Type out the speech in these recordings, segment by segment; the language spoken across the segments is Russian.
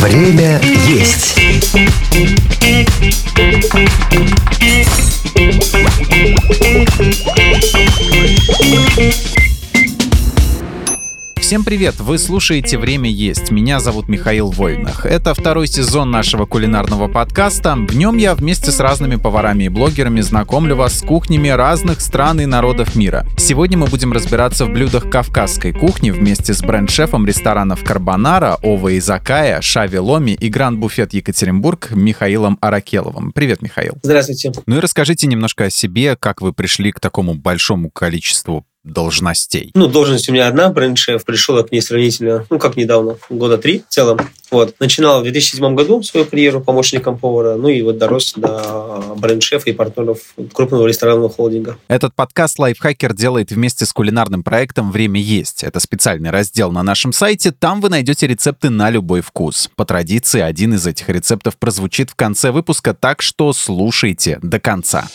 Время есть. Всем привет! Вы слушаете «Время есть». Меня зовут Михаил Войнах. Это второй сезон нашего кулинарного подкаста. В нем я вместе с разными поварами и блогерами знакомлю вас с кухнями разных стран и народов мира. Сегодня мы будем разбираться в блюдах кавказской кухни вместе с бренд-шефом ресторанов «Карбонара», «Ова Изакая», «Шави Ломи» и «Гранд-буфет Екатеринбург» Михаилом Аракеловым. Привет, Михаил. Здравствуйте. Ну и расскажите немножко о себе, как вы пришли к такому большому количеству должностей? Ну, должность у меня одна, бренд-шеф. Пришел я к ней сравнительно, ну, как недавно, года три в целом. Вот. Начинал в 2007 году свою карьеру помощником повара, ну и вот дорос до бренд-шефа и партнеров крупного ресторанного холдинга. Этот подкаст «Лайфхакер» делает вместе с кулинарным проектом «Время есть». Это специальный раздел на нашем сайте. Там вы найдете рецепты на любой вкус. По традиции, один из этих рецептов прозвучит в конце выпуска, так что слушайте до конца.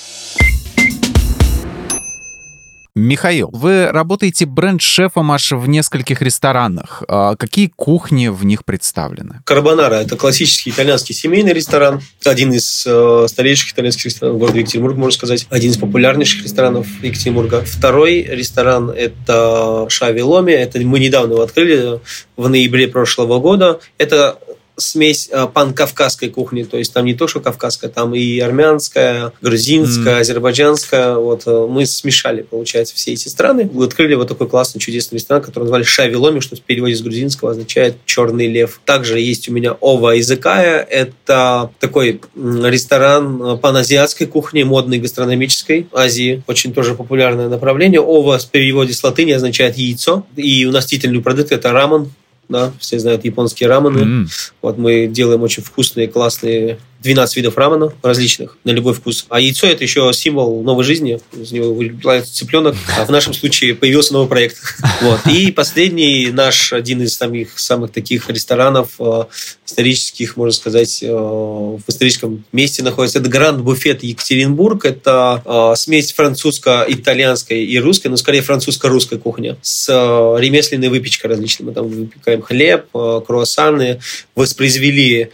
Михаил, вы работаете бренд-шефом аж в нескольких ресторанах. А какие кухни в них представлены? Карбонара – это классический итальянский семейный ресторан. Один из э, старейших итальянских ресторанов города Екатеринбург, можно сказать. Один из популярнейших ресторанов Екатеринбурга. Второй ресторан – это Шави Ломи. Это мы недавно его открыли в ноябре прошлого года. Это смесь э, пан-кавказской кухни, то есть там не то, что кавказская, там и армянская, грузинская, mm. азербайджанская. Вот э, мы смешали, получается, все эти страны. Мы открыли вот такой классный, чудесный ресторан, который назвали Шави Ломи, что в переводе с грузинского означает «черный лев». Также есть у меня Ова Языкая. Это такой ресторан э, паназиатской кухни, модной гастрономической Азии. Очень тоже популярное направление. Ова в переводе с латыни означает яйцо. И у нас титульный продукт – это рамен, да, все знают японские рамены. Mm. Вот мы делаем очень вкусные, классные 12 видов рамена различных на любой вкус. А яйцо – это еще символ новой жизни. Из него вылезает цыпленок. А в нашем случае появился новый проект. Вот. И последний наш, один из самых, самых таких ресторанов э, исторических, можно сказать, э, в историческом месте находится. Это Гранд Буфет Екатеринбург. Это э, смесь французско-итальянской и русской, но скорее французско-русской кухня с ремесленной выпечкой различной. Мы там выпекаем хлеб, круассаны, воспроизвели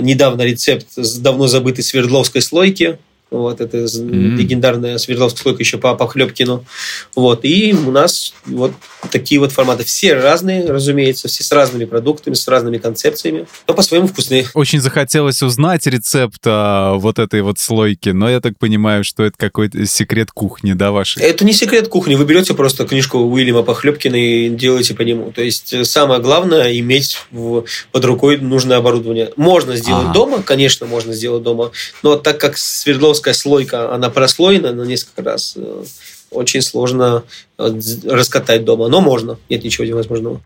недавно рецепт с давно забытой Свердловской слойки. Вот, это mm-hmm. легендарная Свердловская слойка еще по Похлебкину. Вот, и у нас вот такие вот форматы. Все разные, разумеется, все с разными продуктами, с разными концепциями, но по-своему вкусные. Очень захотелось узнать рецепт а, вот этой вот слойки, но я так понимаю, что это какой-то секрет кухни, да, вашей? Это не секрет кухни. Вы берете просто книжку Уильяма Похлебкина и делаете по нему. То есть э, самое главное иметь в, под рукой нужное оборудование. Можно сделать ага. дома, конечно, можно сделать дома, но так как Свердловская слойка, она прослоена на несколько раз. Э, очень сложно э, раскатать дома, но можно. Нет ничего невозможного.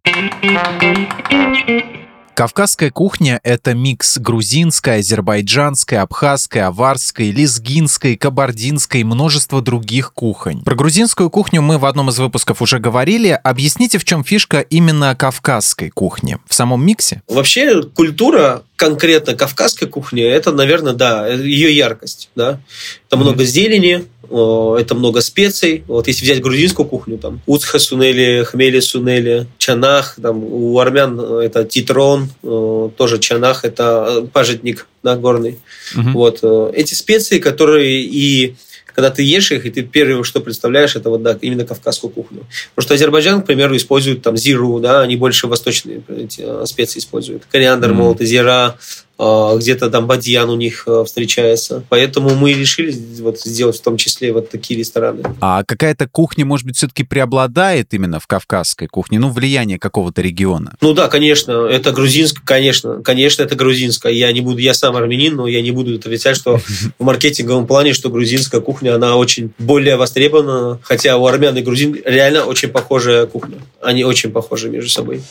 Кавказская кухня – это микс грузинской, азербайджанской, абхазской, аварской, лезгинской, кабардинской и множество других кухонь. Про грузинскую кухню мы в одном из выпусков уже говорили. Объясните, в чем фишка именно кавказской кухни? В самом миксе? Вообще культура конкретно кавказской кухни, это, наверное, да, ее яркость. Да? Это mm-hmm. много зелени, это много специй. Вот если взять грузинскую кухню, там уцха сунели, хмели сунели, чанах, там у армян это титрон, тоже чанах, это э, пажитник да, горный. Угу. Вот э, эти специи, которые и когда ты ешь их, и ты первое, что представляешь, это вот да, именно кавказскую кухню. Потому что Азербайджан, к примеру, использует там зиру, да, они больше восточные эти, э, специи используют. Кориандр, mm-hmm. молотый, зира, где-то там бадьян у них э, встречается. Поэтому мы решили вот сделать в том числе вот такие рестораны. А какая-то кухня, может быть, все-таки преобладает именно в кавказской кухне? Ну, влияние какого-то региона? Ну да, конечно, это грузинская, конечно, конечно, это грузинская. Я не буду, я сам армянин, но я не буду отрицать, что в маркетинговом плане, что грузинская кухня, она очень более востребована, хотя у армян и грузин реально очень похожая кухня. Они очень похожи между собой.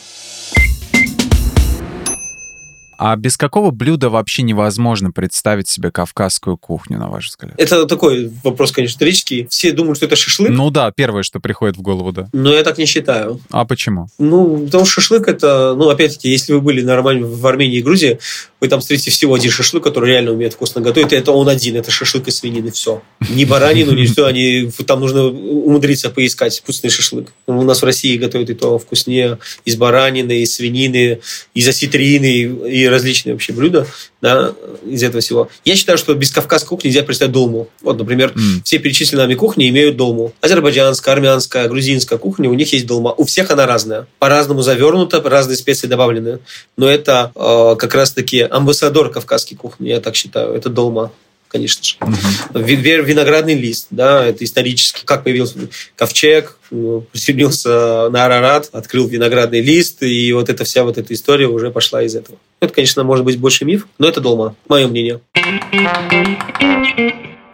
А без какого блюда вообще невозможно представить себе кавказскую кухню, на ваш взгляд? Это такой вопрос, конечно, исторический. Все думают, что это шашлык. Ну да, первое, что приходит в голову, да. Но я так не считаю. А почему? Ну, потому что шашлык это, ну, опять-таки, если вы были нормально в Армении и Грузии, вы там встретите всего один шашлык, который реально умеет вкусно готовить. И это он один, это шашлык из свинины, все. Ни баранину, ни что, они, там нужно умудриться поискать вкусный шашлык. У нас в России готовят и то вкуснее из баранины, из свинины, из осетрины и различные вообще блюда да, из этого всего. Я считаю, что без кавказской кухни нельзя представить долму. Вот, например, mm. все перечисленные нами кухни имеют долму. Азербайджанская, армянская, грузинская кухня, у них есть долма. У всех она разная. По-разному завернута, разные специи добавлены. Но это э, как раз-таки амбассадор кавказской кухни, я так считаю. Это долма конечно же. Угу. Виноградный лист, да, это исторически, как появился ковчег, ну, присоединился на Арарат, открыл виноградный лист, и вот эта вся вот эта история уже пошла из этого. Это, конечно, может быть больше миф, но это долма, мое мнение.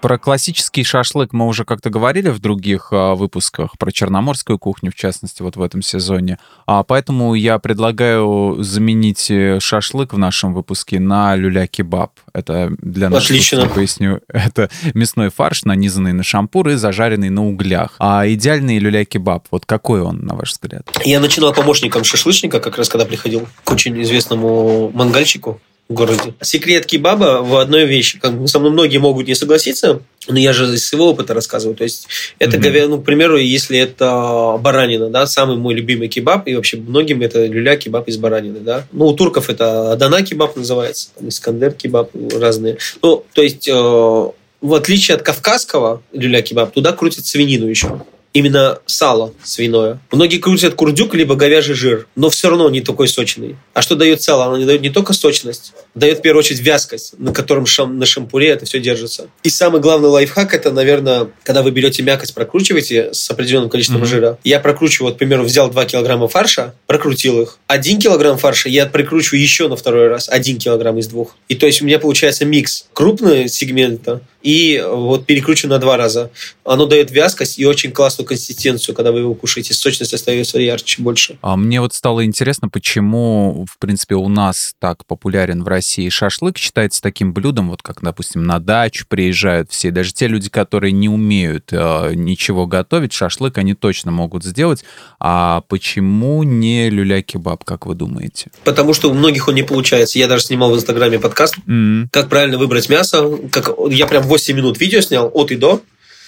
Про классический шашлык мы уже как-то говорили в других а, выпусках, про черноморскую кухню, в частности, вот в этом сезоне. А, поэтому я предлагаю заменить э, шашлык в нашем выпуске на люля-кебаб. Это для нас, Отлично. поясню, это мясной фарш, нанизанный на шампур и зажаренный на углях. А идеальный люля-кебаб, вот какой он, на ваш взгляд? Я начинал помощником шашлычника, как раз когда приходил к очень известному мангальщику в городе. Секрет кебаба в одной вещи. Как бы со мной многие могут не согласиться, но я же из своего опыта рассказываю. То есть это, mm-hmm. ну, к примеру, если это баранина, да, самый мой любимый кебаб, и вообще многим это люля кебаб из баранины, да. Ну, у турков это Адана кебаб называется, Искандер кебаб разные. Ну, то есть, э, в отличие от кавказского люля кебаб, туда крутят свинину еще именно сало свиное. Многие крутят курдюк либо говяжий жир, но все равно не такой сочный. А что дает сало? Оно не дает не только сочность, дает в первую очередь вязкость, на котором шам, на шампуре это все держится. И самый главный лайфхак это, наверное, когда вы берете мякоть, прокручиваете с определенным количеством mm-hmm. жира. Я прокручиваю, вот, к примеру, взял 2 килограмма фарша, прокрутил их. 1 килограмм фарша я прикручиваю еще на второй раз, 1 килограмм из двух. И то есть у меня получается микс крупного сегмента и вот перекручиваю на два раза. Оно дает вязкость и очень классную консистенцию, когда вы его кушаете. Сочность остается ярче, больше. А мне вот стало интересно, почему, в принципе, у нас так популярен в России шашлык, считается таким блюдом, вот как, допустим, на дачу приезжают все, даже те люди, которые не умеют э, ничего готовить, шашлык они точно могут сделать. А почему не люля-кебаб, как вы думаете? Потому что у многих он не получается. Я даже снимал в Инстаграме подкаст, mm-hmm. как правильно выбрать мясо. Как... Я прям 8 минут видео снял от и до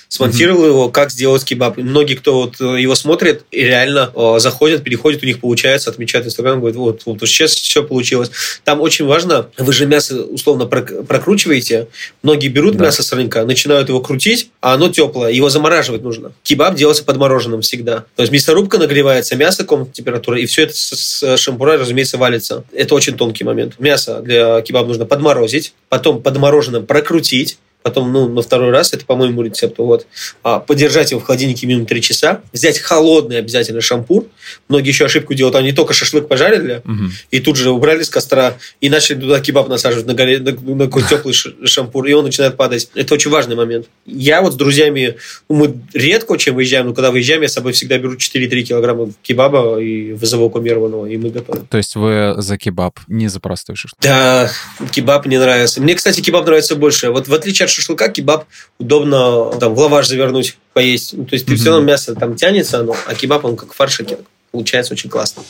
смонтировал mm-hmm. его, как сделать кебаб. Многие, кто вот э, его смотрит, реально э, заходят, переходят, у них получается, отмечают Инстаграм, говорят, вот, вот сейчас все получилось. Там очень важно, вы же мясо условно прокручиваете, многие берут да. мясо с рынка, начинают его крутить, а оно теплое, его замораживать нужно. Кебаб делается подмороженным всегда. То есть мясорубка нагревается, мясо комнатной температуры, и все это с шампура, разумеется, валится. Это очень тонкий момент. Мясо для кебаба нужно подморозить, потом подмороженным прокрутить, потом, ну, на второй раз, это, по-моему, рецепт, вот, а, подержать его в холодильнике минимум 3 часа, взять холодный обязательно шампур. Многие еще ошибку делают, они только шашлык пожарили, угу. и тут же убрали с костра, и начали туда кебаб насаживать на, горе, на, на какой теплый шампур, и он начинает падать. Это очень важный момент. Я вот с друзьями, ну, мы редко очень выезжаем, но когда выезжаем, я с собой всегда беру 4-3 килограмма кебаба и вызовокумированного, и мы готовы. То есть вы за кебаб, не за простой шашлык? Да, кебаб мне нравится. Мне, кстати, кебаб нравится больше. Вот в отличие от шашлыка кебаб удобно там в лаваш завернуть, поесть. Ну, то есть ты mm-hmm. все равно мясо там тянется, оно, а кебаб он как фаршик получается очень классно.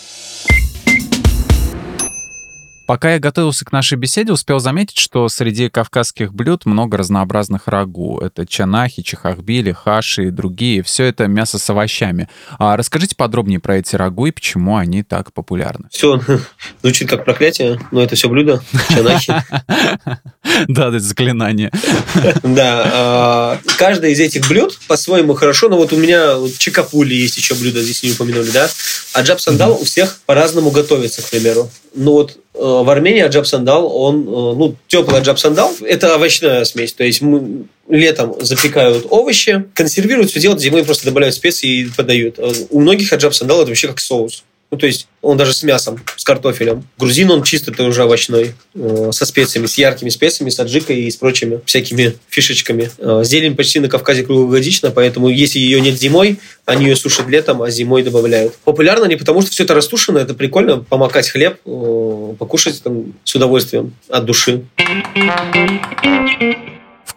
Пока я готовился к нашей беседе, успел заметить, что среди кавказских блюд много разнообразных рагу. Это чанахи, чехахбили, хаши и другие. Все это мясо с овощами. А расскажите подробнее про эти рагу и почему они так популярны. Все звучит как проклятие, но это все блюдо. Чанахи. Да, это заклинание. Да. А, каждое из этих блюд по-своему хорошо, но вот у меня чикапули есть еще блюдо, здесь не упомянули, да? А джаб сандал у всех по-разному готовится, к примеру. Ну вот в Армении аджаб сандал, он, э, ну, теплый аджаб сандал, это овощная смесь. То есть мы летом запекают овощи, консервируют, все делают, зимой просто добавляют специи и подают. Э, у многих аджаб сандал это вообще как соус. Ну, то есть он даже с мясом, с картофелем. Грузин он чисто это уже овощной, э, со специями, с яркими специями, с аджикой и с прочими всякими фишечками. Э, зелень почти на Кавказе круглогодична, поэтому если ее нет зимой, они ее сушат летом, а зимой добавляют. Популярно не потому, что все это растушено, это прикольно, помакать хлеб, э, покушать там с удовольствием от души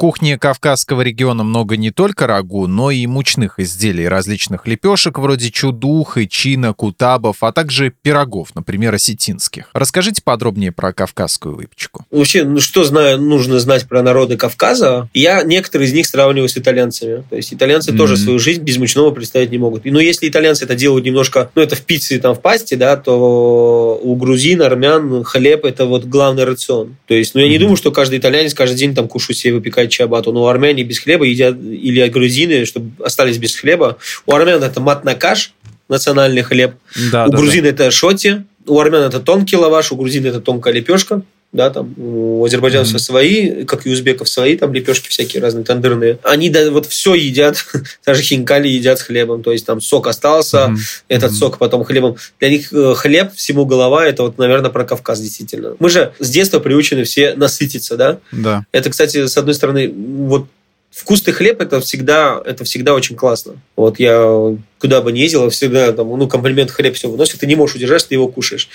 кухне Кавказского региона много не только рагу, но и мучных изделий, различных лепешек вроде чудух и чина, кутабов, а также пирогов, например, осетинских. Расскажите подробнее про кавказскую выпечку. Вообще, ну что знаю, нужно знать про народы Кавказа? Я некоторые из них сравниваю с итальянцами. То есть итальянцы mm-hmm. тоже свою жизнь без мучного представить не могут. Но если итальянцы это делают немножко, ну это в пицце там в пасте, да, то у грузин, армян хлеб это вот главный рацион. То есть, ну я mm-hmm. не думаю, что каждый итальянец каждый день там кушает себе выпекать чабату. Но армяне без хлеба едят, или грузины, чтобы остались без хлеба. У армян это матнакаш, национальный хлеб. Да, у да, грузин да. это шоти. У армян это тонкий лаваш, у грузин это тонкая лепешка да, там у азербайджанцев mm-hmm. свои, как и у узбеков свои, там лепешки всякие разные, тандырные. Они да, вот все едят, даже хинкали едят с хлебом, то есть там сок остался, mm-hmm. этот mm-hmm. сок потом хлебом. Для них э, хлеб всему голова, это вот, наверное, про Кавказ действительно. Мы же с детства приучены все насытиться, да? Да. Это, кстати, с одной стороны, вот вкусный хлеб это всегда, это всегда очень классно. Вот я куда бы ни ездил, всегда там, ну, комплимент хлеб все выносит, ты не можешь удержать, ты его кушаешь.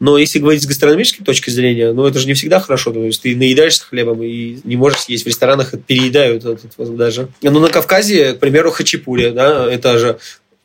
Но если говорить с гастрономической точки зрения, ну, это же не всегда хорошо. То есть ты наедаешься хлебом и не можешь съесть. В ресторанах переедают этот, вот, даже. Ну, на Кавказе, к примеру, хачапури, да, это же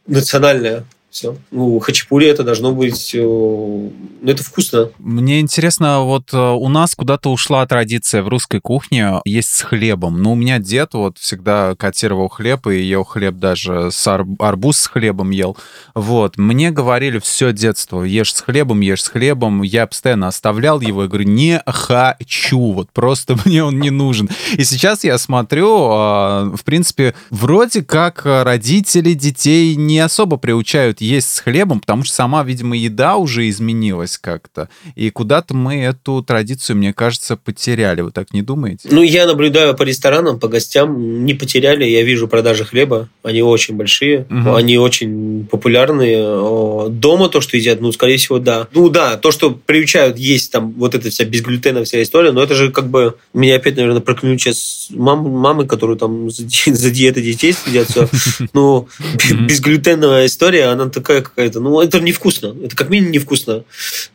национальная все. Ну, хачапури это должно быть... Э, ну, это вкусно. Мне интересно, вот э, у нас куда-то ушла традиция в русской кухне есть с хлебом. Ну, у меня дед вот всегда котировал хлеб и ел хлеб даже с ар- арбуз с хлебом ел. Вот. Мне говорили все детство, ешь с хлебом, ешь с хлебом. Я постоянно оставлял его и говорю, не хочу, вот просто мне он не нужен. И сейчас я смотрю, а, в принципе, вроде как родители детей не особо приучают есть с хлебом, потому что сама, видимо, еда уже изменилась как-то. И куда-то мы эту традицию, мне кажется, потеряли. Вы так не думаете? Ну, я наблюдаю по ресторанам, по гостям, не потеряли. Я вижу продажи хлеба. Они очень большие, угу. они очень популярные. Дома то, что едят, ну, скорее всего, да. Ну, да, то, что приучают есть там вот эта вся безглютеновая вся история, но это же как бы... Меня опять, наверное, проклянут сейчас мам, мамы, которые там за, за диеты детей следят. Все. Ну, безглютеновая история, она такая какая-то. Ну, это невкусно. Это как минимум невкусно.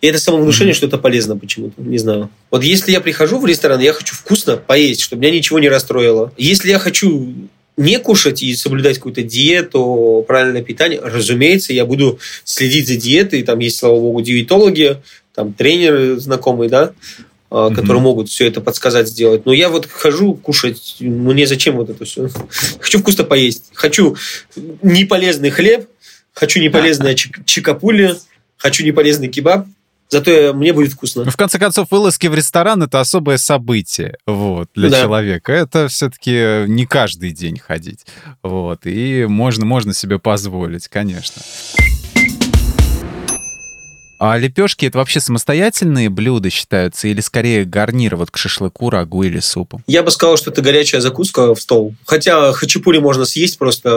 И это самовнушение, mm-hmm. что это полезно почему-то. Не знаю. Вот если я прихожу в ресторан, я хочу вкусно поесть, чтобы меня ничего не расстроило. Если я хочу не кушать и соблюдать какую-то диету, правильное питание, разумеется, я буду следить за диетой. Там есть, слава богу, диетологи, там тренеры знакомые, да, mm-hmm. которые могут все это подсказать, сделать. Но я вот хожу кушать, мне зачем вот это все? Хочу вкусно поесть. Хочу неполезный хлеб, Хочу неполезное чикапули, хочу неполезный кебаб, Зато мне будет вкусно. Ну, в конце концов, вылазки в ресторан это особое событие вот, для да. человека. Это все-таки не каждый день ходить. Вот, и можно, можно себе позволить, конечно. А лепешки это вообще самостоятельные блюда считаются или скорее гарнир вот к шашлыку, рагу или супу? Я бы сказал, что это горячая закуска в стол. Хотя хачапури можно съесть просто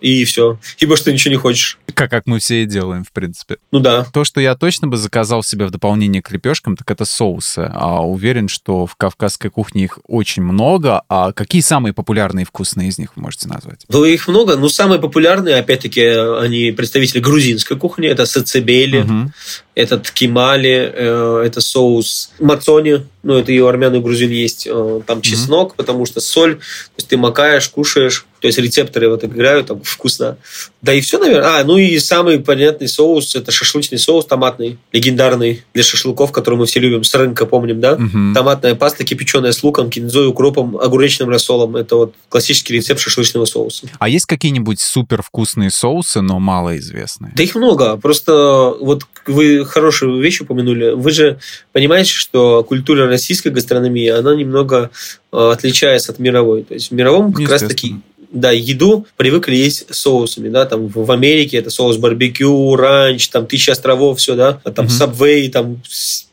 э, и все. Ибо что ничего не хочешь. Как, как мы все и делаем, в принципе. Ну да. То, что я точно бы заказал себе в дополнение к лепешкам, так это соусы. А уверен, что в кавказской кухне их очень много. А какие самые популярные и вкусные из них вы можете назвать? Ну, их много. Но самые популярные, опять-таки, они представители грузинской кухни. Это сацебели. Угу этот кимали, э, это соус. Мацони, ну, это и у армян, и у грузин есть, э, там чеснок, mm-hmm. потому что соль, то есть ты макаешь, кушаешь, то есть рецепторы вот играют, там вкусно. Да и все, наверное. А, ну и самый понятный соус, это шашлычный соус томатный, легендарный для шашлыков, который мы все любим, с рынка помним, да? Mm-hmm. Томатная паста, кипяченая с луком, кинзой, укропом, огуречным рассолом. Это вот классический рецепт шашлычного соуса. А есть какие-нибудь супер вкусные соусы, но малоизвестные? Да их много. Просто вот вы хорошую вещь упомянули. Вы же понимаете, что культура российской гастрономии, она немного э, отличается от мировой. То есть в мировом как раз таки да, еду привыкли есть соусами, да, там в Америке это соус барбекю, ранч, там тысяча островов, все, да, а там mm-hmm. там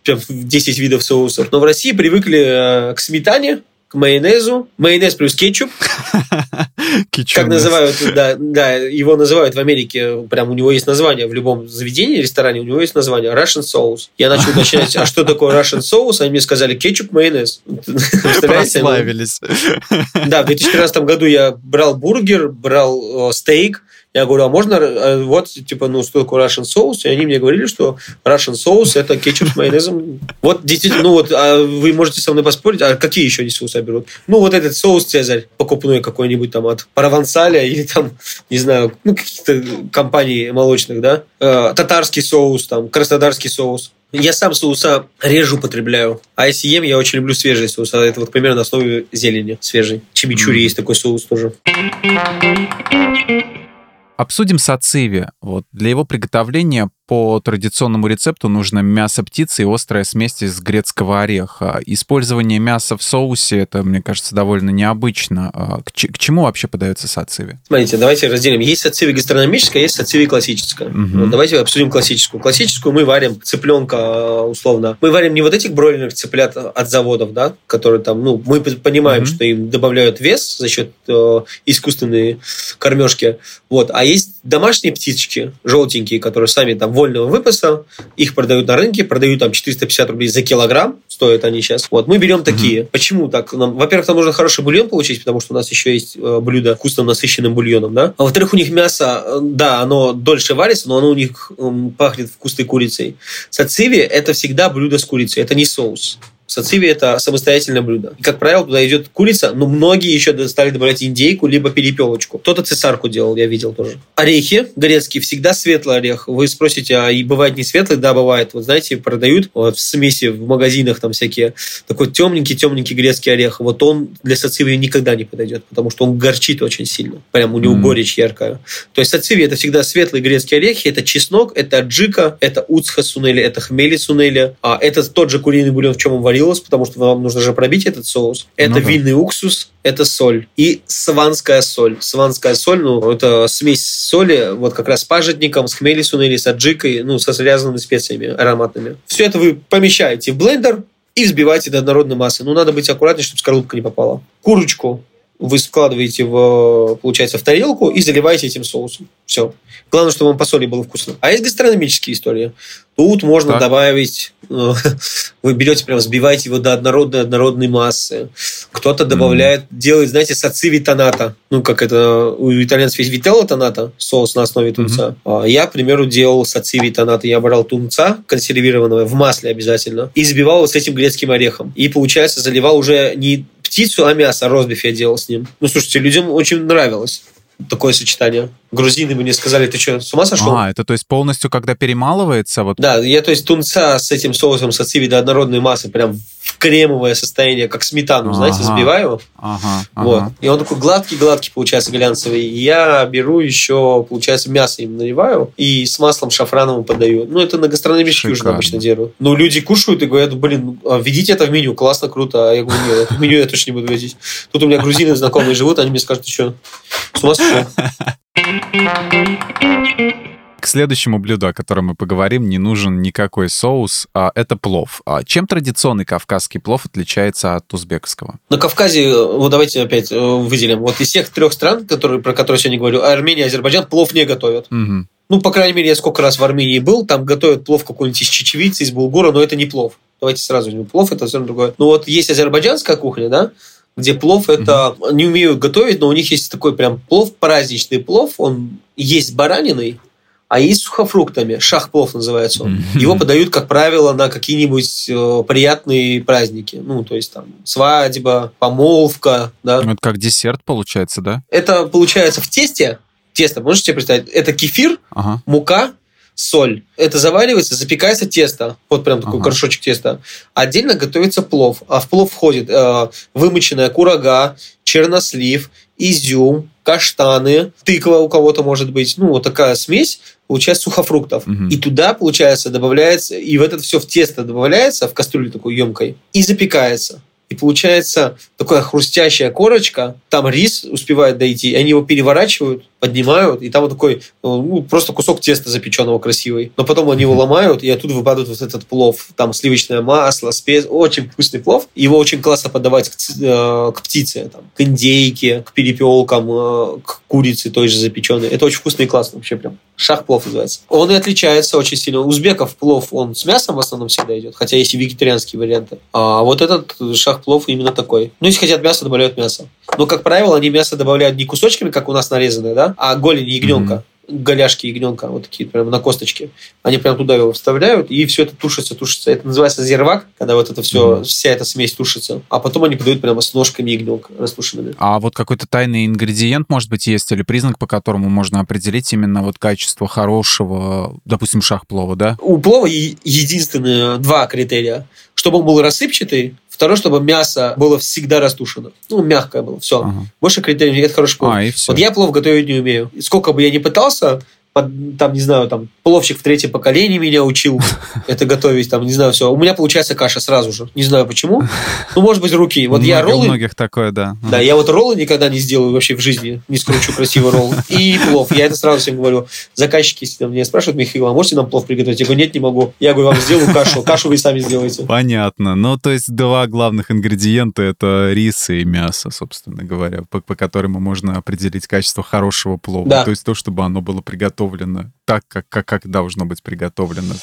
10 видов соусов. Но в России привыкли э, к сметане, к майонезу, майонез плюс кетчуп. Как называют, да, да, его называют в Америке, прям у него есть название в любом заведении, ресторане, у него есть название Russian Sauce. Я начал уточнять, а что такое Russian Sauce? Они мне сказали кетчуп, майонез. Прославились. Да, в 2013 году я брал бургер, брал э, стейк, я говорю, а можно э, вот, типа, ну, такое Russian соус? И они мне говорили, что Russian соус – это кетчуп с майонезом. Вот, действительно, ну, вот, а вы можете со мной поспорить, а какие еще они соусы берут? Ну, вот этот соус Цезарь покупной какой-нибудь там от Провансаля или там, не знаю, ну, каких-то компаний молочных, да? Э, татарский соус, там, краснодарский соус. Я сам соуса реже употребляю. А если ем, я очень люблю свежий соус. А это вот примерно на основе зелени свежий. Чимичури mm. есть такой соус тоже. Обсудим сациви. Вот для его приготовления по традиционному рецепту нужно мясо птицы и острая смесь из грецкого ореха. Использование мяса в соусе, это, мне кажется, довольно необычно. А к, к чему вообще подается сациви? Смотрите, давайте разделим. Есть сациви гастрономическая, есть сациви классическая. Угу. Вот давайте обсудим классическую. Классическую мы варим цыпленка условно. Мы варим не вот этих бройлерных цыплят от заводов, да, которые там, ну, мы понимаем, угу. что им добавляют вес за счет э, искусственной кормежки. Вот. А есть домашние птички, желтенькие, которые сами там вольного выпаса, их продают на рынке, продают там 450 рублей за килограмм, стоят они сейчас. Вот, мы берем такие. Mm-hmm. Почему так? Нам, во-первых, нам нужно хороший бульон получить, потому что у нас еще есть э, блюдо вкусным насыщенным бульоном, да? А во-вторых, у них мясо, э, да, оно дольше варится, но оно у них э, пахнет вкусной курицей. Сациви – это всегда блюдо с курицей, это не соус. Сациви – это самостоятельное блюдо. И, как правило, туда идет курица, но многие еще стали добавлять индейку, либо перепелочку. Кто-то цесарку делал, я видел тоже. Орехи грецкие, всегда светлый орех. Вы спросите, а и бывает не светлый? Да, бывает. Вот знаете, продают вот, в смеси в магазинах там всякие такой темненький-темненький грецкий орех. Вот он для сациви никогда не подойдет, потому что он горчит очень сильно. Прям у него mm. горечь яркая. То есть сациви – это всегда светлые грецкие орехи, это чеснок, это аджика, это уцха сунели, это хмели сунели. А это тот же куриный бульон, в чем он варил варилось, потому что вам нужно же пробить этот соус. Это ну, да. винный уксус, это соль. И сванская соль. Сванская соль, ну, это смесь соли, вот как раз с пажитником, с хмелисуной или с аджикой, ну, со связанными специями ароматными. Все это вы помещаете в блендер и взбиваете до однородной массы. Ну, надо быть аккуратнее, чтобы скорлупка не попала. Курочку вы складываете, в, получается, в тарелку и заливаете этим соусом. Все. Главное, чтобы вам по соли было вкусно. А есть гастрономические истории. Тут можно так. добавить, э, вы берете, прям взбиваете его до однородной однородной массы. Кто-то добавляет, mm. делает, знаете, сациви тоната. Ну, как это у итальянцев есть вителло тоната, соус на основе тунца. Mm-hmm. Я, к примеру, делал сациви тоната. Я брал тунца консервированного в масле обязательно и взбивал его с этим грецким орехом. И, получается, заливал уже не птицу, а мясо, розбиф я делал с ним. Ну, слушайте, людям очень нравилось такое сочетание. Грузины мне сказали, ты что, с ума сошел? А, это то есть полностью, когда перемалывается? Вот... Да, я то есть тунца с этим соусом с ациви до однородной массы прям в кремовое состояние, как сметану, ага. знаете, взбиваю. Ага, вот. Ага. И он такой гладкий-гладкий получается глянцевый. И я беру еще, получается, мясо им наливаю и с маслом шафрановым подаю. Ну, это на гастрономический ужин обычно делаю. Но люди кушают и говорят, блин, а введите это в меню, классно, круто. А я говорю, нет, в меню я точно не буду вводить. Тут у меня грузины знакомые живут, они мне скажут, ты что, с ума сошел? К следующему блюду, о котором мы поговорим, не нужен никакой соус, а это плов. А чем традиционный кавказский плов отличается от узбекского? На Кавказе, вот давайте опять э, выделим, вот из всех трех стран, которые, про которые я сегодня говорю, Армения и Азербайджан плов не готовят. Угу. Ну, по крайней мере, я сколько раз в Армении был, там готовят плов какой-нибудь из чечевицы, из булгура, но это не плов. Давайте сразу возьмем. Плов – это все другое. Ну, вот есть азербайджанская кухня, да, где плов это mm не умеют готовить, но у них есть такой прям плов, праздничный плов, он есть с бараниной, а есть с сухофруктами. Шах-плов называется он. Его подают, как правило, на какие-нибудь э, приятные праздники. Ну, то есть там свадьба, помолвка. Да? Ну, это как десерт получается, да? Это получается в тесте. Тесто, можете себе представить? Это кефир, ага. мука, соль. Это заваривается, запекается тесто. Вот прям такой ага. горшочек теста. Отдельно готовится плов. А в плов входит э, вымоченная курага, чернослив, изюм, каштаны, тыква у кого-то может быть. Ну, вот такая смесь получается сухофруктов. Угу. И туда, получается, добавляется, и в это все в тесто добавляется, в кастрюле такой емкой, и запекается. И получается такая хрустящая корочка, там рис успевает дойти, и они его переворачивают, поднимают, и там вот такой, ну, просто кусок теста запеченного красивый. Но потом они его ломают, и оттуда выпадает вот этот плов. Там сливочное масло, спец, очень вкусный плов. Его очень классно подавать к, э, к птице, там, к индейке, к перепелкам, э, к курице той же запеченной. Это очень вкусно и классно вообще прям. Шах плов называется. Он и отличается очень сильно. У узбеков плов, он с мясом в основном всегда идет, хотя есть и вегетарианские варианты. А вот этот шах плов именно такой. Ну, если хотят мясо, добавляют мясо. Но, как правило, они мясо добавляют не кусочками, как у нас нарезанное, да, а голени ягненка. Mm-hmm голяшки ягненка, вот такие прям на косточке. Они прям туда его вставляют, и все это тушится, тушится. Это называется зервак, когда вот это все, mm-hmm. вся эта смесь тушится. А потом они подают прямо с ножками ягненка растушенными. А вот какой-то тайный ингредиент, может быть, есть, или признак, по которому можно определить именно вот качество хорошего, допустим, шахплова, да? У плова единственные два критерия. Чтобы он был рассыпчатый, Второе, чтобы мясо было всегда растушено. Ну, мягкое было. Все. Ага. Больше критерий нет хороший. А. Вот я плов готовить не умею. Сколько бы я ни пытался, там, не знаю, там, пловчик в третьем поколении меня учил это готовить, там, не знаю, все. У меня получается каша сразу же. Не знаю почему. Ну, может быть, руки. Вот я роллы... У многих такое, да. Да, я вот роллы никогда не сделаю вообще в жизни. Не скручу красивый ролл. И плов. Я это сразу всем говорю. Заказчики меня спрашивают, Михаил, а можете нам плов приготовить? Я говорю, нет, не могу. Я говорю, вам сделаю кашу. Кашу вы сами сделаете. Понятно. Ну, то есть два главных ингредиента — это рис и мясо, собственно говоря, по, по которым можно определить качество хорошего плова. Да. То есть то, чтобы оно было приготовлено так, как, как, как должно быть приготовлено.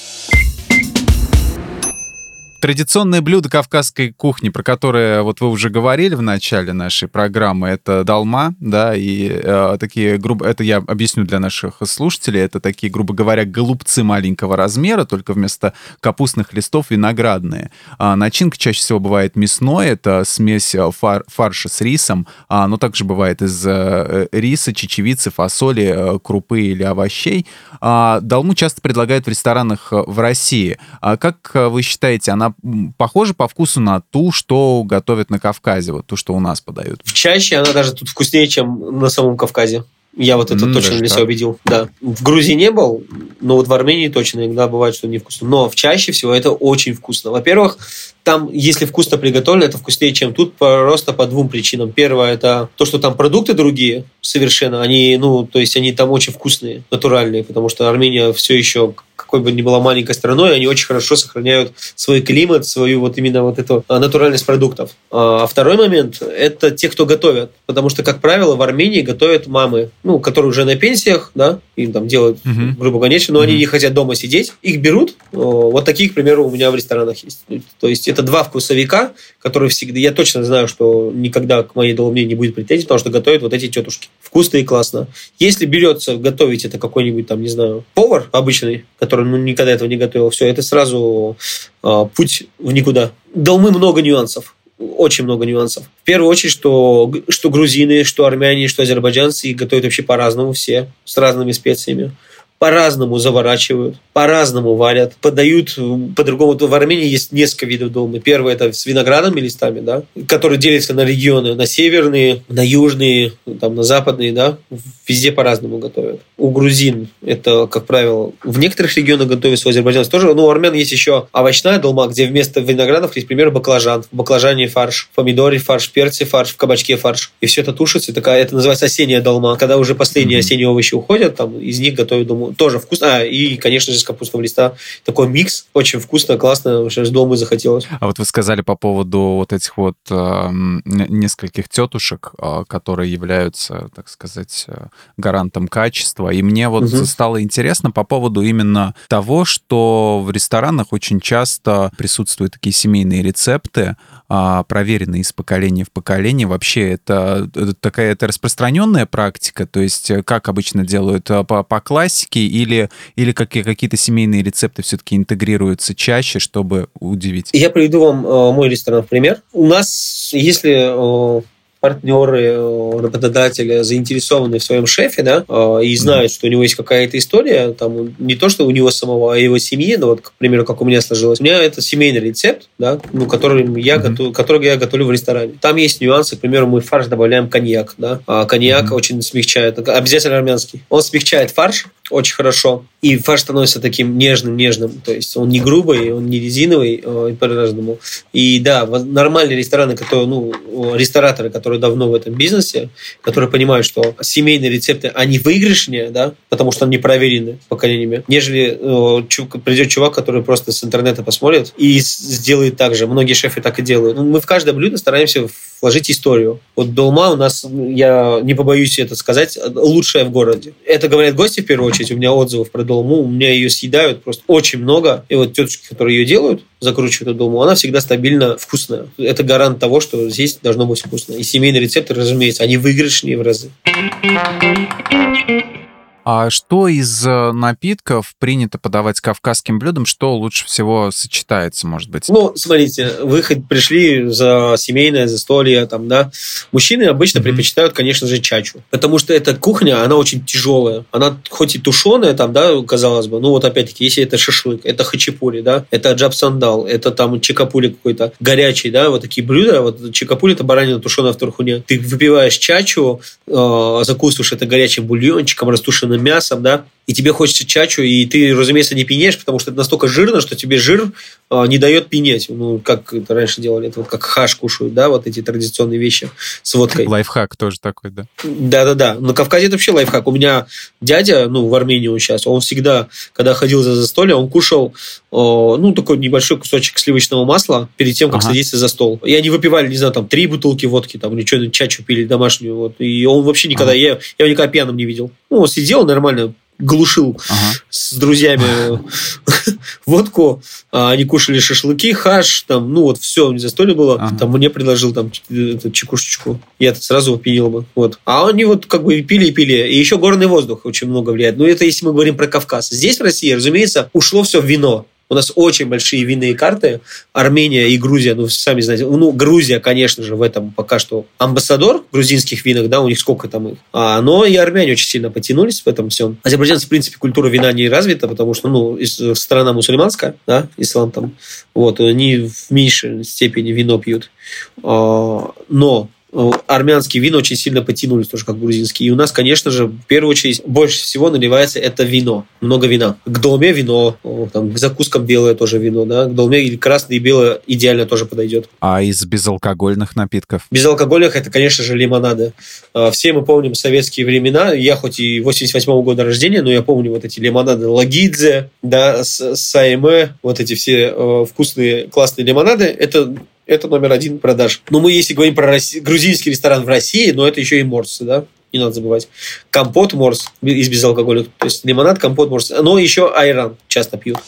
Традиционное блюдо кавказской кухни, про которое вот вы уже говорили в начале нашей программы, это долма, да, и э, такие грубо, это я объясню для наших слушателей, это такие, грубо говоря, голубцы маленького размера, только вместо капустных листов виноградные. А начинка чаще всего бывает мясной, это смесь э, фар, фарша с рисом, а, но также бывает из э, риса, чечевицы, фасоли, э, крупы или овощей. А, долму часто предлагают в ресторанах э, в России. А как э, вы считаете, она похожа по вкусу на ту, что готовят на Кавказе, вот ту, что у нас подают. Чаще она даже тут вкуснее, чем на самом Кавказе. Я вот это mm, точно для себя убедил. Да. В Грузии не был, но вот в Армении точно иногда бывает, что невкусно. Но чаще всего это очень вкусно. Во-первых, там, если вкусно приготовлено, это вкуснее, чем тут, просто по двум причинам. Первое, это то, что там продукты другие совершенно, они, ну, то есть они там очень вкусные, натуральные, потому что Армения все еще, какой бы ни была маленькой страной, они очень хорошо сохраняют свой климат, свою вот именно вот эту а, натуральность продуктов. А, а второй момент – это те, кто готовят, потому что, как правило, в Армении готовят мамы, ну, которые уже на пенсиях, да, им там делают, uh-huh. грубо говоря, но uh-huh. они не хотят дома сидеть, их берут, вот такие, к примеру, у меня в ресторанах есть. То есть это два вкусовика, которые всегда... Я точно знаю, что никогда к моей долбне не будет претензий, потому что готовят вот эти тетушки. Вкусно и классно. Если берется готовить это какой-нибудь там, не знаю, повар обычный, который ну, никогда этого не готовил, все, это сразу э, путь в никуда. Долмы много нюансов очень много нюансов. В первую очередь, что, что грузины, что армяне, что азербайджанцы готовят вообще по-разному все, с разными специями по-разному заворачивают, по-разному варят, подают по-другому. В Армении есть несколько видов долмы. Первое это с виноградными листами, да, которые делятся на регионы, на северные, на южные, там, на западные, да, везде по-разному готовят. У грузин это, как правило, в некоторых регионах готовят у азербайджанцев тоже. Ну, у армян есть еще овощная долма, где вместо виноградов есть, например, баклажан. В баклажане фарш, в помидоре фарш, в перце фарш, в кабачке фарш. И все это тушится. Такая, это называется осенняя долма. Когда уже последние осенние овощи уходят, там из них готовят долму тоже вкусно. А, и, конечно же, с капустного листа такой микс. Очень вкусно, классно. Сейчас дома захотелось. А вот вы сказали по поводу вот этих вот э, нескольких тетушек, э, которые являются, так сказать, э, гарантом качества. И мне вот угу. стало интересно по поводу именно того, что в ресторанах очень часто присутствуют такие семейные рецепты, а, проверенные из поколения в поколение. Вообще это, это такая это распространенная практика, то есть э, как обычно делают э, по, по классике или, или какие, какие-то семейные рецепты все-таки интегрируются чаще, чтобы удивить? Я приведу вам э, мой ресторан в пример. У нас, если партнеры, э, работодатели заинтересованы в своем шефе, да, э, и знают, что у него есть какая-то история, там, не то, что у него самого, а его семьи, ну, вот, к примеру, как у меня сложилось. У меня это семейный рецепт, да, ну, который я, mm-hmm. готов, который я готовлю в ресторане. Там есть нюансы, к примеру, мы в фарш добавляем коньяк, да, а коньяк mm-hmm. очень смягчает, обязательно армянский. Он смягчает фарш очень хорошо, и фарш становится таким нежным, нежным, то есть он не грубый, он не резиновый, э, по-разному. И да, нормальные рестораны, которые, ну, рестораторы, которые которые давно в этом бизнесе, которые понимают, что семейные рецепты, они выигрышнее, да, потому что они проверены поколениями, нежели э, придет чувак, который просто с интернета посмотрит и сделает так же. Многие шефы так и делают. Ну, мы в каждое блюдо стараемся вложить историю. Вот долма у нас, я не побоюсь это сказать, лучшая в городе. Это говорят гости в первую очередь. У меня отзывов про долму. У меня ее съедают просто очень много. И вот тетушки, которые ее делают, закручивают долму, она всегда стабильно вкусная. Это гарант того, что здесь должно быть вкусно. И семейные рецепты, разумеется, они выигрышнее в разы. А что из э, напитков принято подавать кавказским блюдам, что лучше всего сочетается, может быть? Ну, смотрите, вы хоть пришли за семейное застолье, там, да, мужчины обычно mm-hmm. предпочитают, конечно же, чачу, потому что эта кухня, она очень тяжелая, она хоть и тушеная, там, да, казалось бы, ну, вот опять-таки, если это шашлык, это хачапури, да, это джабсандал, это там чикапули какой-то горячий, да, вот такие блюда, вот чикапули это баранина тушеная в турхуне, ты выпиваешь чачу, э, закусываешь это горячим бульончиком, растушенным тушеным мясом, да, и тебе хочется чачу, и ты, разумеется, не пьянеешь, потому что это настолько жирно, что тебе жир а, не дает пьянеть. Ну, как это раньше делали, это вот как хаш кушают, да, вот эти традиционные вещи с водкой. Лайфхак тоже такой, да? Да-да-да. На Кавказе это вообще лайфхак. У меня дядя, ну, в Армении он сейчас, он всегда, когда ходил за застолье, он кушал, ну, такой небольшой кусочек сливочного масла перед тем, как ага. садиться за стол. И они выпивали, не знаю, там, три бутылки водки, там, или что-нибудь чачу пили домашнюю, вот. И он вообще никогда, ага. я, я его никогда пьяным не видел. Ну, он сидел нормально, глушил ага. с друзьями водку, а они кушали шашлыки, хаш, там, ну вот все, не застолье было, ага. там мне предложил там чекушечку, я сразу пил бы, вот. А они вот как бы пили и пили, и еще горный воздух очень много влияет, но это если мы говорим про Кавказ. Здесь в России, разумеется, ушло все в вино, у нас очень большие винные карты. Армения и Грузия, ну, сами знаете. Ну, Грузия, конечно же, в этом пока что амбассадор грузинских винок, да, у них сколько там их. А, но и армяне очень сильно потянулись в этом всем. Азербайджан, в принципе, культура вина не развита, потому что, ну, страна мусульманская, да, ислам там. Вот, они в меньшей степени вино пьют. А, но армянские вина очень сильно потянулись, тоже как грузинские. И у нас, конечно же, в первую очередь, больше всего наливается это вино. Много вина. К долме вино, там, к закускам белое тоже вино, да. К долме или красное и белое идеально тоже подойдет. А из безалкогольных напитков? Безалкогольных это, конечно же, лимонады. А, все мы помним советские времена. Я хоть и 88 -го года рождения, но я помню вот эти лимонады Лагидзе, да, Сайме, вот эти все вкусные, классные лимонады. Это это номер один продаж. Но мы, если говорим про Росси... грузинский ресторан в России, но это еще и морсы, да? Не надо забывать. Компот морс из безалкогольных. То есть лимонад, компот морс. Но еще айран часто пьют.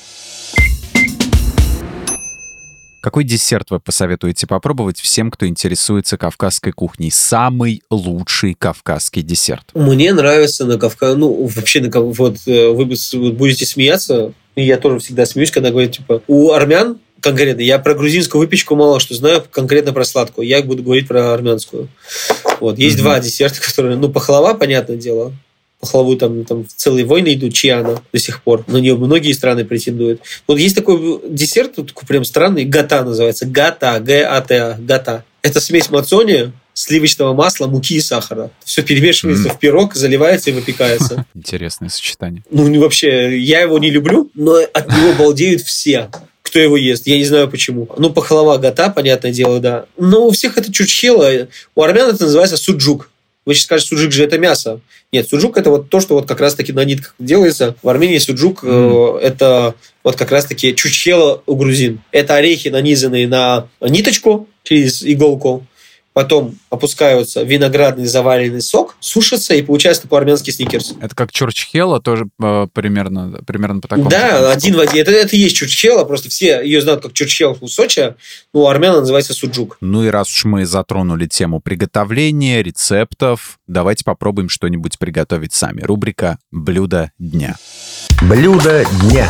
Какой десерт вы посоветуете попробовать всем, кто интересуется кавказской кухней? Самый лучший кавказский десерт. Мне нравится на Кавказе, ну, вообще, на, вот э, вы будете смеяться, и я тоже всегда смеюсь, когда говорят, типа, у армян конкретно. Я про грузинскую выпечку мало что знаю, конкретно про сладкую. Я буду говорить про армянскую. Вот. Есть mm-hmm. два десерта, которые... Ну, пахлава, понятное дело. Пахлаву там, там целые войны идут, чиана до сих пор. На нее многие страны претендуют. Вот есть такой десерт, такой прям странный, гата называется. Гата, Г-А-Т-А, гата. Это смесь мацони, сливочного масла, муки и сахара. Все перемешивается mm. в пирог, заливается и выпекается. Интересное сочетание. Ну, вообще, я его не люблю, но от него балдеют все кто его ест. Я не знаю почему. Ну, пахлава гата, понятное дело, да. Но у всех это чучхела. У армян это называется суджук. Вы сейчас скажете, суджук же это мясо. Нет, суджук это вот то, что вот как раз-таки на нитках делается. В Армении суджук mm. э, это вот как раз-таки чучхела у грузин. Это орехи, нанизанные на ниточку через иголку потом опускаются виноградный заваренный сок, сушатся и получается такой армянский сникерс. Это как чурчхела тоже э, примерно, примерно по такому. Да, один в один. Это, это и есть чурчхела, просто все ее знают как чурчхела в Сочи, ну, у армян называется суджук. Ну и раз уж мы затронули тему приготовления, рецептов, давайте попробуем что-нибудь приготовить сами. Рубрика «Блюдо дня». Блюдо дня.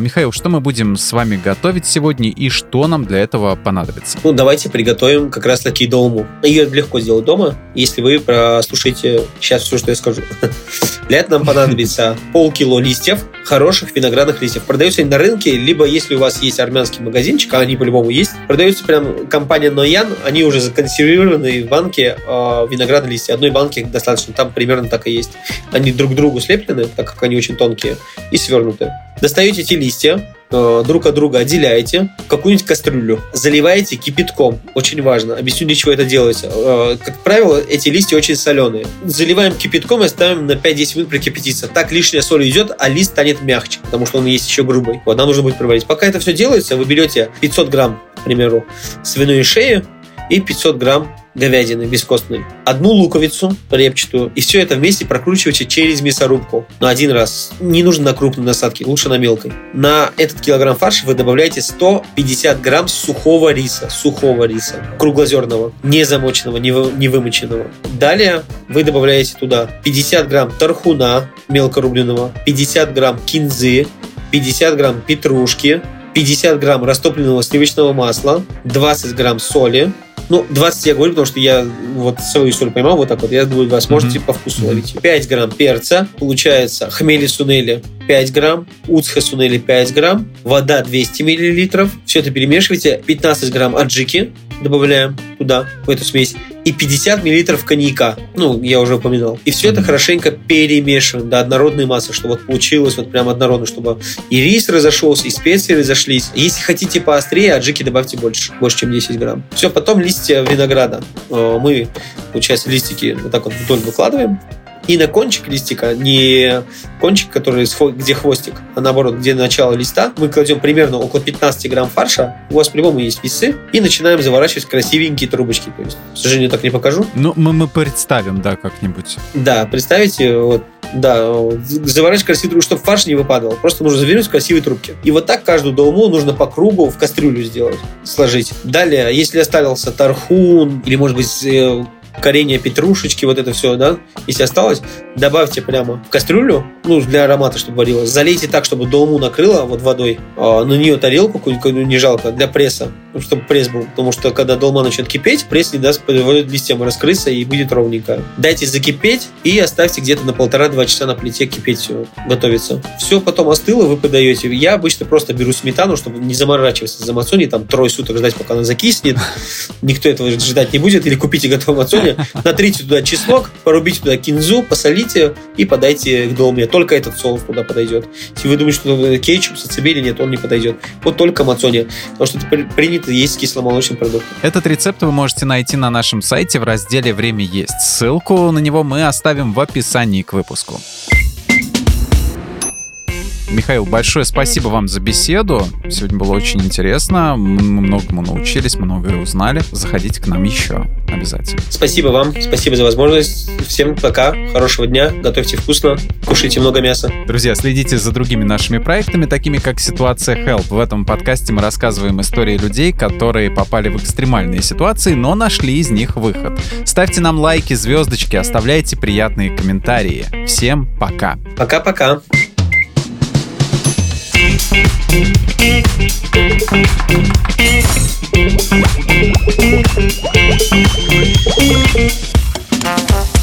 Михаил, что мы будем с вами готовить сегодня и что нам для этого понадобится? Ну, давайте приготовим как раз таки долму. Ее легко сделать дома, если вы прослушаете сейчас все, что я скажу. Для этого нам понадобится полкило листьев, хороших виноградных листьев. Продаются они на рынке, либо если у вас есть армянский магазинчик, а они по-любому есть, продаются прям компания Ноян, они уже законсервированы в банке э, виноградные листья. Одной банки достаточно, там примерно так и есть. Они друг к другу слеплены, так как они очень тонкие, и свернуты. Достаете эти листья, э, друг от друга отделяете какую-нибудь кастрюлю, заливаете кипятком. Очень важно. Объясню, для чего это делается. Э, как правило, эти листья очень соленые. Заливаем кипятком и ставим на 5-10 минут прокипятиться. Так лишняя соль идет, а лист станет мягче, потому что он есть еще грубый. Вот, нам нужно будет проварить. Пока это все делается, вы берете 500 грамм, к примеру, свиной шеи и 500 грамм говядины бескостной, одну луковицу репчатую, и все это вместе прокручивайте через мясорубку. Но один раз. Не нужно на крупной насадке, лучше на мелкой. На этот килограмм фарша вы добавляете 150 грамм сухого риса. Сухого риса. Круглозерного. Не замоченного, не, вы, не вымоченного. Далее вы добавляете туда 50 грамм тархуна мелкорубленного, 50 грамм кинзы, 50 грамм петрушки, 50 грамм растопленного сливочного масла, 20 грамм соли, ну, 20 я говорю, потому что я вот свою соль поймал вот так вот. Я думаю, вас можете mm-hmm. по вкусу ловить. 5 грамм перца. Получается хмели сунели 5 грамм, уцха сунели 5 грамм, вода 200 миллилитров. Все это перемешивайте. 15 грамм аджики добавляем туда, в эту смесь и 50 миллилитров коньяка. Ну, я уже упоминал. И все это хорошенько перемешиваем до однородной массы, чтобы вот получилось вот прям однородно, чтобы и рис разошелся, и специи разошлись. Если хотите поострее, аджики добавьте больше, больше, чем 10 грамм. Все, потом листья винограда. Э, мы, получается, листики вот так вот вдоль выкладываем, и на кончик листика, не кончик, который где хвостик, а наоборот, где начало листа, мы кладем примерно около 15 грамм фарша. У вас по-любому есть весы. И начинаем заворачивать красивенькие трубочки. То есть, к сожалению, так не покажу. Ну, мы, мы представим, да, как-нибудь. Да, представите, вот да, заворачивать красивую трубку, чтобы фарш не выпадал. Просто нужно завернуть в красивые трубки. И вот так каждую долму нужно по кругу в кастрюлю сделать, сложить. Далее, если остался тархун или, может быть, э, коренья петрушечки, вот это все, да, если осталось, добавьте прямо в кастрюлю, ну, для аромата, чтобы варилось. Залейте так, чтобы долму накрыло вот водой, а на нее тарелку какую-нибудь, не жалко, для пресса, ну, чтобы пресс был. Потому что, когда долма начнет кипеть, пресс не даст листьям раскрыться и будет ровненько. Дайте закипеть и оставьте где-то на полтора-два часа на плите кипеть все, готовится. Все потом остыло, вы подаете. Я обычно просто беру сметану, чтобы не заморачиваться за мацони, там трое суток ждать, пока она закиснет. Никто этого ждать не будет. Или купите готовую мацони, натрите туда чеснок, порубите туда кинзу, посолите и подайте к долме. Только этот соус туда подойдет. Если вы думаете, что кетчуп, сацебели, нет, он не подойдет. Вот только мацони. Потому что это принято есть кисломолочный продукт. Этот рецепт вы можете найти на нашем сайте в разделе «Время есть». Ссылку на него мы оставим в описании к выпуску. Михаил, большое спасибо вам за беседу. Сегодня было очень интересно. Мы многому научились, многое узнали. Заходите к нам еще обязательно. Спасибо вам, спасибо за возможность. Всем пока, хорошего дня, готовьте вкусно, кушайте много мяса. Друзья, следите за другими нашими проектами, такими как «Ситуация Help». В этом подкасте мы рассказываем истории людей, которые попали в экстремальные ситуации, но нашли из них выход. Ставьте нам лайки, звездочки, оставляйте приятные комментарии. Всем пока. Пока-пока. Thank you.